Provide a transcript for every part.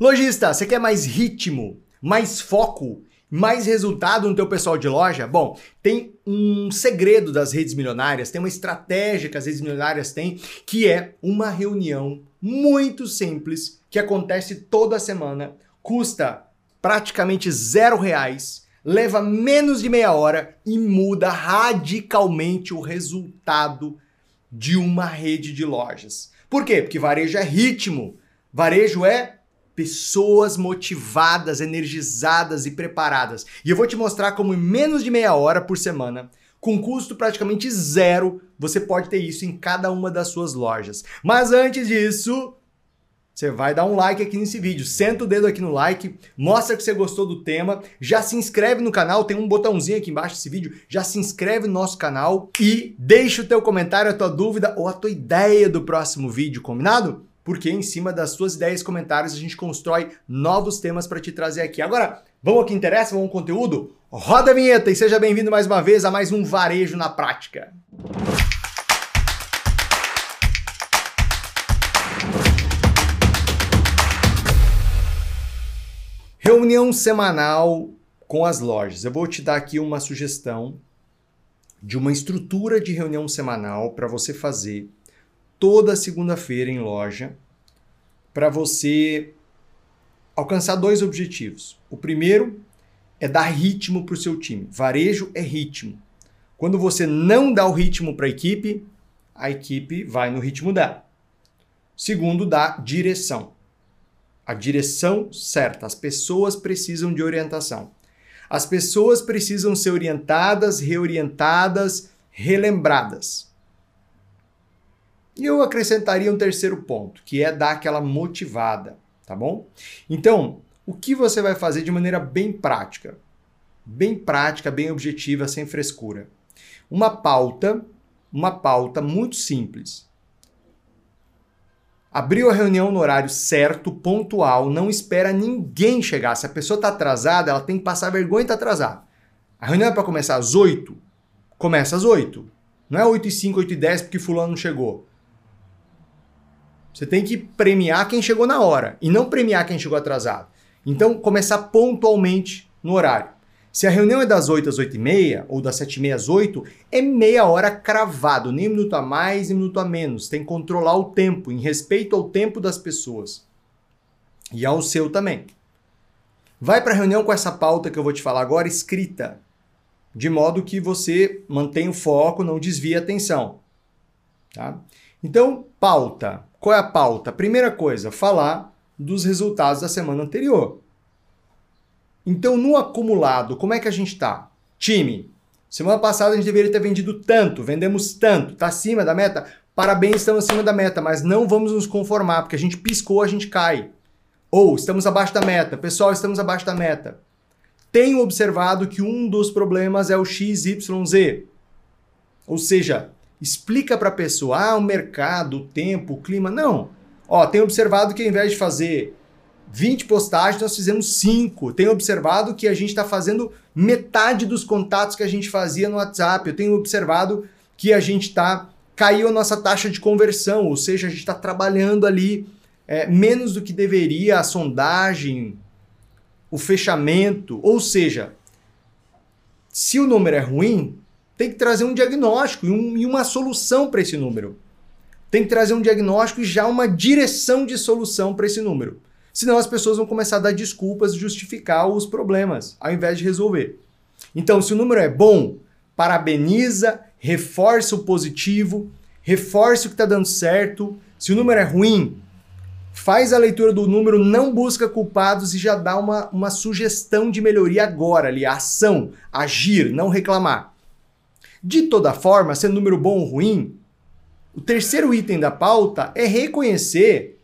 Lojista, você quer mais ritmo, mais foco, mais resultado no teu pessoal de loja? Bom, tem um segredo das redes milionárias, tem uma estratégia que as redes milionárias têm, que é uma reunião muito simples que acontece toda semana, custa praticamente zero reais, leva menos de meia hora e muda radicalmente o resultado de uma rede de lojas. Por quê? Porque varejo é ritmo, varejo é pessoas motivadas, energizadas e preparadas. E eu vou te mostrar como em menos de meia hora por semana, com custo praticamente zero, você pode ter isso em cada uma das suas lojas. Mas antes disso, você vai dar um like aqui nesse vídeo, senta o dedo aqui no like, mostra que você gostou do tema, já se inscreve no canal, tem um botãozinho aqui embaixo desse vídeo, já se inscreve no nosso canal e deixa o teu comentário, a tua dúvida ou a tua ideia do próximo vídeo, combinado? Porque em cima das suas ideias e comentários a gente constrói novos temas para te trazer aqui. Agora, vamos ao que interessa, vamos ao conteúdo? Roda a vinheta e seja bem-vindo mais uma vez a mais um Varejo na Prática. Reunião semanal com as lojas. Eu vou te dar aqui uma sugestão de uma estrutura de reunião semanal para você fazer toda segunda-feira em loja para você alcançar dois objetivos. O primeiro é dar ritmo para o seu time. Varejo é ritmo. Quando você não dá o ritmo para a equipe, a equipe vai no ritmo dela. Segundo, dá direção. A direção certa. As pessoas precisam de orientação. As pessoas precisam ser orientadas, reorientadas, relembradas. E eu acrescentaria um terceiro ponto, que é dar aquela motivada, tá bom? Então, o que você vai fazer de maneira bem prática? Bem prática, bem objetiva, sem frescura. Uma pauta, uma pauta muito simples. Abriu a reunião no horário certo, pontual, não espera ninguém chegar. Se a pessoa está atrasada, ela tem que passar vergonha e tá atrasada. A reunião é para começar às 8? Começa às 8. Não é 8 e 5, 8 e 10 porque fulano não chegou. Você tem que premiar quem chegou na hora e não premiar quem chegou atrasado. Então, começar pontualmente no horário. Se a reunião é das 8 às 8 e meia, ou das 7 e meia às 8, é meia hora cravado, nem um minuto a mais, nem um minuto a menos. Tem que controlar o tempo, em respeito ao tempo das pessoas. E ao seu também. Vai para a reunião com essa pauta que eu vou te falar agora escrita, de modo que você mantenha o foco, não desvie a atenção. Tá? Então, pauta. Qual é a pauta? Primeira coisa, falar dos resultados da semana anterior. Então, no acumulado, como é que a gente está? Time, semana passada a gente deveria ter vendido tanto, vendemos tanto, está acima da meta? Parabéns, estamos acima da meta, mas não vamos nos conformar, porque a gente piscou, a gente cai. Ou estamos abaixo da meta, pessoal, estamos abaixo da meta. Tenho observado que um dos problemas é o XYZ. Ou seja, explica para a pessoa, ah, o mercado, o tempo, o clima. Não. Ó, tenho observado que ao invés de fazer 20 postagens, nós fizemos 5. Tenho observado que a gente está fazendo metade dos contatos que a gente fazia no WhatsApp. Eu tenho observado que a gente está. caiu a nossa taxa de conversão, ou seja, a gente está trabalhando ali é, menos do que deveria, a sondagem, o fechamento. Ou seja, se o número é ruim, tem que trazer um diagnóstico e, um, e uma solução para esse número. Tem que trazer um diagnóstico e já uma direção de solução para esse número. Senão as pessoas vão começar a dar desculpas e justificar os problemas, ao invés de resolver. Então, se o número é bom, parabeniza, reforça o positivo, reforça o que está dando certo. Se o número é ruim, faz a leitura do número, não busca culpados e já dá uma, uma sugestão de melhoria agora ali, ação, agir, não reclamar. De toda forma, sendo número bom ou ruim, o terceiro item da pauta é reconhecer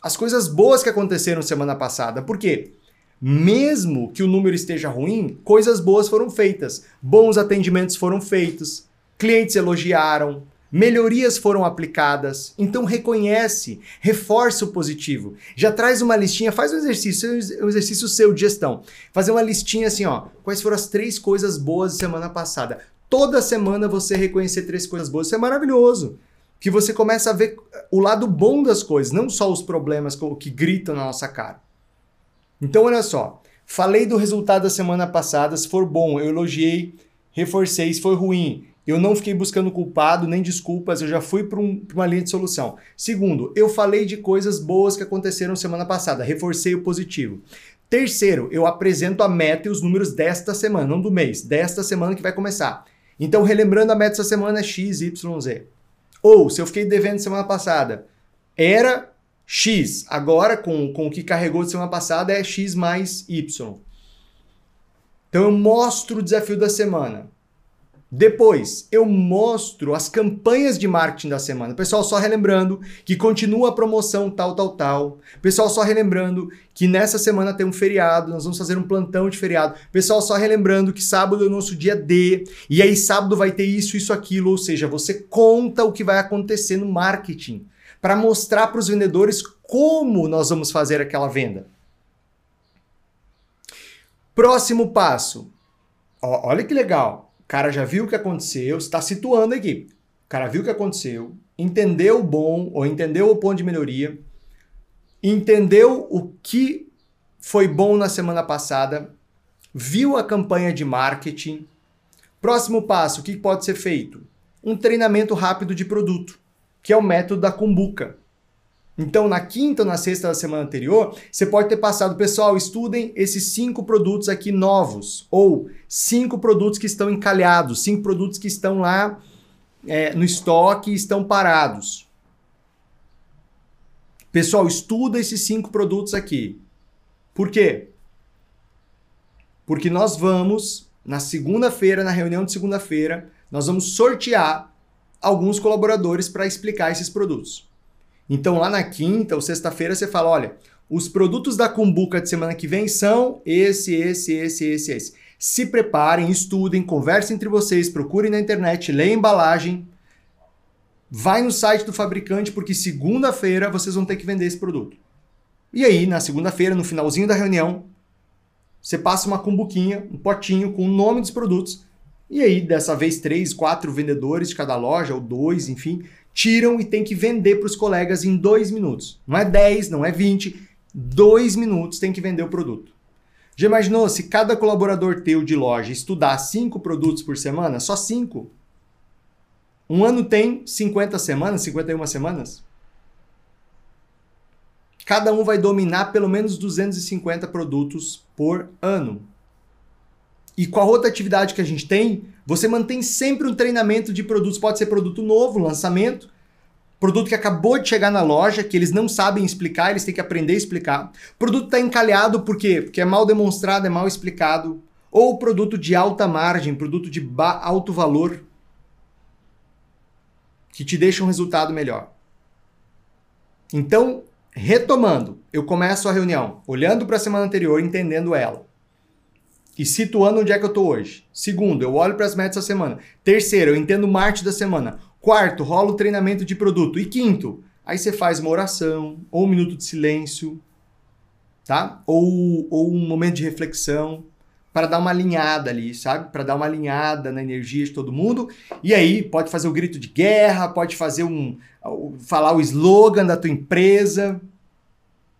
as coisas boas que aconteceram semana passada. Por quê? Mesmo que o número esteja ruim, coisas boas foram feitas. Bons atendimentos foram feitos, clientes elogiaram, melhorias foram aplicadas. Então reconhece, reforça o positivo. Já traz uma listinha, faz um exercício, um exercício seu de gestão. Fazer uma listinha assim, ó, quais foram as três coisas boas de semana passada. Toda semana você reconhecer três coisas boas, isso é maravilhoso. que você começa a ver o lado bom das coisas, não só os problemas que gritam na nossa cara. Então, olha só. Falei do resultado da semana passada. Se for bom, eu elogiei, reforcei. Se for ruim, eu não fiquei buscando culpado nem desculpas, eu já fui para um, uma linha de solução. Segundo, eu falei de coisas boas que aconteceram semana passada, reforcei o positivo. Terceiro, eu apresento a meta e os números desta semana, não do mês, desta semana que vai começar. Então, relembrando a meta dessa semana é X, Y, Z. Ou, se eu fiquei devendo semana passada, era X. Agora, com, com o que carregou de semana passada, é X mais Y. Então, eu mostro o desafio da semana. Depois, eu mostro as campanhas de marketing da semana. Pessoal, só relembrando que continua a promoção tal, tal, tal. Pessoal, só relembrando que nessa semana tem um feriado, nós vamos fazer um plantão de feriado. Pessoal, só relembrando que sábado é o nosso dia D, e aí sábado vai ter isso, isso, aquilo. Ou seja, você conta o que vai acontecer no marketing para mostrar para os vendedores como nós vamos fazer aquela venda. Próximo passo. Olha que legal cara já viu o que aconteceu, está situando aqui. O cara viu o que aconteceu, entendeu o bom ou entendeu o ponto de melhoria, entendeu o que foi bom na semana passada, viu a campanha de marketing. Próximo passo, o que pode ser feito? Um treinamento rápido de produto, que é o método da Kumbuka. Então, na quinta ou na sexta da semana anterior, você pode ter passado, pessoal, estudem esses cinco produtos aqui novos, ou cinco produtos que estão encalhados, cinco produtos que estão lá é, no estoque e estão parados. Pessoal, estuda esses cinco produtos aqui. Por quê? Porque nós vamos, na segunda-feira, na reunião de segunda-feira, nós vamos sortear alguns colaboradores para explicar esses produtos. Então lá na quinta ou sexta-feira você fala, olha, os produtos da Cumbuca de semana que vem são esse, esse, esse, esse, esse. Se preparem, estudem, conversem entre vocês, procurem na internet, leiam a embalagem, vai no site do fabricante porque segunda-feira vocês vão ter que vender esse produto. E aí, na segunda-feira, no finalzinho da reunião, você passa uma cumbuquinha, um potinho com o nome dos produtos. E aí, dessa vez, três, quatro vendedores de cada loja, ou dois, enfim, tiram e tem que vender para os colegas em dois minutos. Não é 10, não é 20, dois minutos tem que vender o produto. Já imaginou se cada colaborador teu de loja estudar cinco produtos por semana? Só cinco. Um ano tem 50 semanas, 51 semanas? Cada um vai dominar pelo menos 250 produtos por ano. E com a rotatividade que a gente tem, você mantém sempre um treinamento de produtos. Pode ser produto novo, lançamento, produto que acabou de chegar na loja, que eles não sabem explicar, eles têm que aprender a explicar. Produto está encalhado por quê? Porque é mal demonstrado, é mal explicado. Ou produto de alta margem, produto de alto valor, que te deixa um resultado melhor. Então, retomando, eu começo a reunião olhando para a semana anterior, entendendo ela e situando onde é que eu estou hoje. Segundo, eu olho para as metas da semana. Terceiro, eu entendo o marketing da semana. Quarto, rola o treinamento de produto. E quinto, aí você faz uma oração, ou um minuto de silêncio, tá? Ou, ou um momento de reflexão para dar uma alinhada ali, sabe? Para dar uma alinhada na energia de todo mundo. E aí pode fazer o grito de guerra, pode fazer um falar o slogan da tua empresa,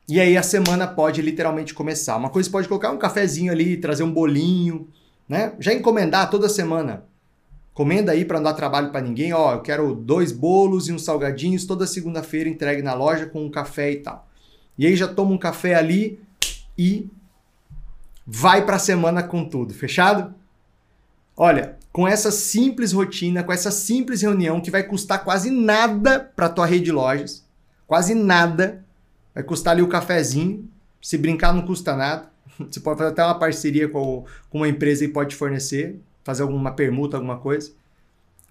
e aí a semana pode literalmente começar. Uma coisa pode colocar um cafezinho ali, trazer um bolinho, né? Já encomendar toda semana. Comenda aí para não dar trabalho para ninguém. Ó, eu quero dois bolos e uns salgadinhos toda segunda-feira entregue na loja com um café e tal. E aí já toma um café ali e vai para a semana com tudo. Fechado? Olha, com essa simples rotina, com essa simples reunião que vai custar quase nada para tua rede de lojas, quase nada, Vai custar ali o cafezinho. Se brincar, não custa nada. Você pode fazer até uma parceria com, com uma empresa e pode fornecer, fazer alguma permuta, alguma coisa.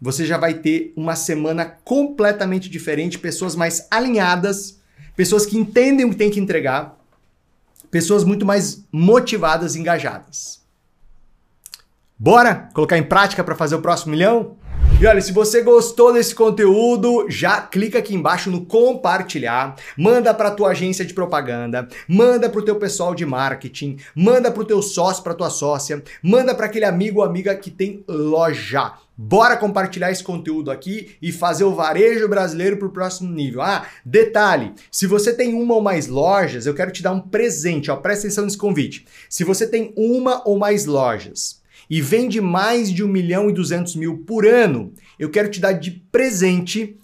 Você já vai ter uma semana completamente diferente, pessoas mais alinhadas, pessoas que entendem o que tem que entregar, pessoas muito mais motivadas e engajadas. Bora colocar em prática para fazer o próximo milhão? E olha, se você gostou desse conteúdo, já clica aqui embaixo no compartilhar, manda para tua agência de propaganda, manda para o teu pessoal de marketing, manda para o teu sócio, para tua sócia, manda para aquele amigo ou amiga que tem loja. Bora compartilhar esse conteúdo aqui e fazer o varejo brasileiro para o próximo nível. Ah, detalhe: se você tem uma ou mais lojas, eu quero te dar um presente. Ó, presta atenção nesse convite. Se você tem uma ou mais lojas e vende mais de 1 milhão e 200 mil por ano, eu quero te dar de presente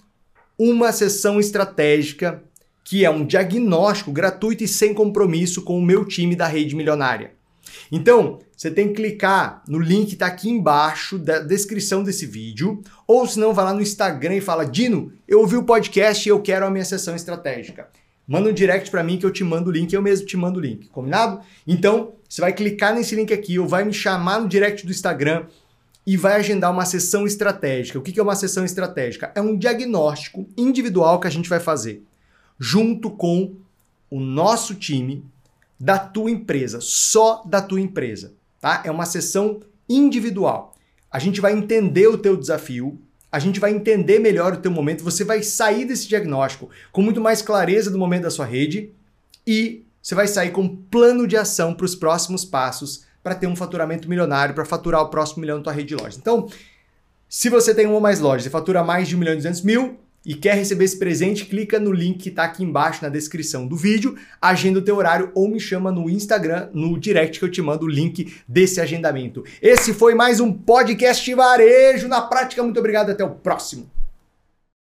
uma sessão estratégica que é um diagnóstico gratuito e sem compromisso com o meu time da Rede Milionária. Então, você tem que clicar no link que está aqui embaixo da descrição desse vídeo, ou se não, vai lá no Instagram e fala: Dino, eu ouvi o podcast e eu quero a minha sessão estratégica. Manda um direct para mim que eu te mando o link, eu mesmo te mando o link, combinado? Então, você vai clicar nesse link aqui, ou vai me chamar no direct do Instagram e vai agendar uma sessão estratégica. O que é uma sessão estratégica? É um diagnóstico individual que a gente vai fazer junto com o nosso time da tua empresa, só da tua empresa, tá? É uma sessão individual. A gente vai entender o teu desafio, a gente vai entender melhor o teu momento, você vai sair desse diagnóstico com muito mais clareza do momento da sua rede e você vai sair com um plano de ação para os próximos passos para ter um faturamento milionário, para faturar o próximo milhão na tua rede de lojas. Então, se você tem uma ou mais lojas e fatura mais de 1 milhão e 200 mil e quer receber esse presente, clica no link que está aqui embaixo na descrição do vídeo, agenda o teu horário ou me chama no Instagram, no direct que eu te mando o link desse agendamento. Esse foi mais um podcast Varejo na Prática. Muito obrigado, até o próximo.